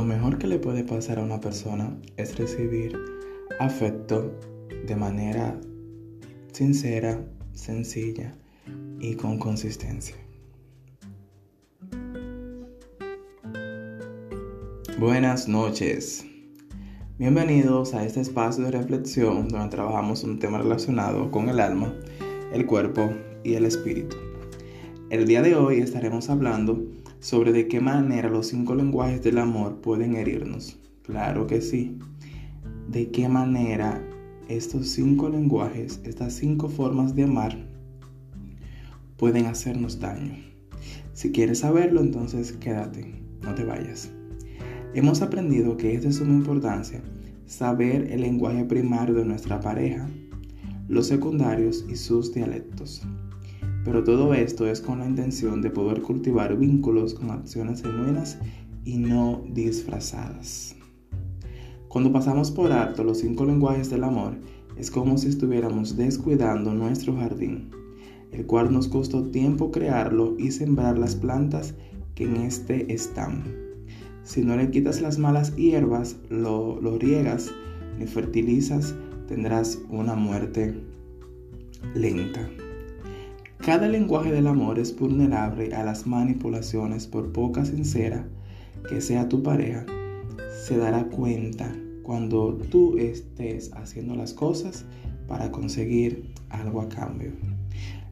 mejor que le puede pasar a una persona es recibir afecto de manera sincera, sencilla y con consistencia. Buenas noches. Bienvenidos a este espacio de reflexión donde trabajamos un tema relacionado con el alma, el cuerpo y el espíritu. El día de hoy estaremos hablando sobre de qué manera los cinco lenguajes del amor pueden herirnos. Claro que sí. De qué manera estos cinco lenguajes, estas cinco formas de amar, pueden hacernos daño. Si quieres saberlo, entonces quédate, no te vayas. Hemos aprendido que es de suma importancia saber el lenguaje primario de nuestra pareja, los secundarios y sus dialectos. Pero todo esto es con la intención de poder cultivar vínculos con acciones genuinas y no disfrazadas. Cuando pasamos por alto los cinco lenguajes del amor, es como si estuviéramos descuidando nuestro jardín, el cual nos costó tiempo crearlo y sembrar las plantas que en este están. Si no le quitas las malas hierbas, lo, lo riegas ni fertilizas, tendrás una muerte lenta. Cada lenguaje del amor es vulnerable a las manipulaciones por poca sincera que sea tu pareja. Se dará cuenta cuando tú estés haciendo las cosas para conseguir algo a cambio.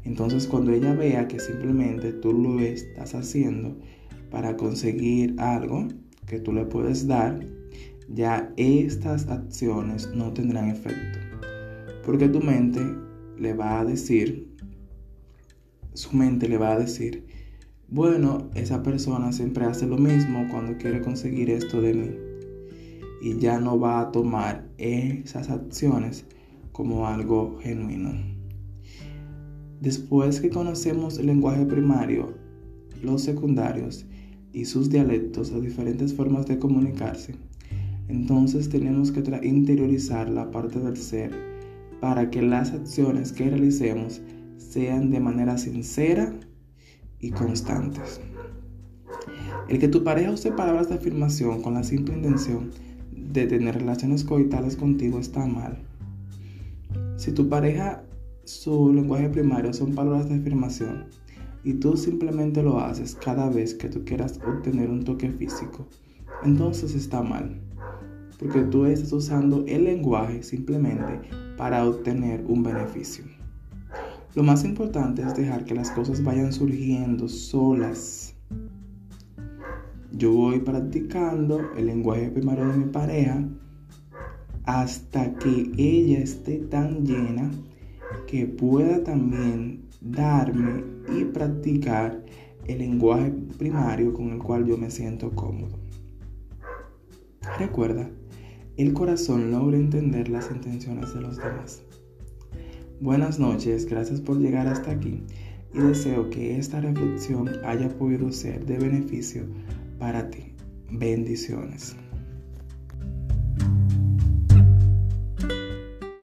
Entonces cuando ella vea que simplemente tú lo estás haciendo para conseguir algo que tú le puedes dar, ya estas acciones no tendrán efecto. Porque tu mente le va a decir su mente le va a decir, bueno, esa persona siempre hace lo mismo cuando quiere conseguir esto de mí. Y ya no va a tomar esas acciones como algo genuino. Después que conocemos el lenguaje primario, los secundarios y sus dialectos o diferentes formas de comunicarse, entonces tenemos que interiorizar la parte del ser para que las acciones que realicemos sean de manera sincera y constantes. El que tu pareja use palabras de afirmación con la simple intención de tener relaciones coitales contigo está mal. Si tu pareja, su lenguaje primario son palabras de afirmación y tú simplemente lo haces cada vez que tú quieras obtener un toque físico, entonces está mal. Porque tú estás usando el lenguaje simplemente para obtener un beneficio. Lo más importante es dejar que las cosas vayan surgiendo solas. Yo voy practicando el lenguaje primario de mi pareja hasta que ella esté tan llena que pueda también darme y practicar el lenguaje primario con el cual yo me siento cómodo. Recuerda, el corazón logra entender las intenciones de los demás. Buenas noches, gracias por llegar hasta aquí y deseo que esta reflexión haya podido ser de beneficio para ti. Bendiciones.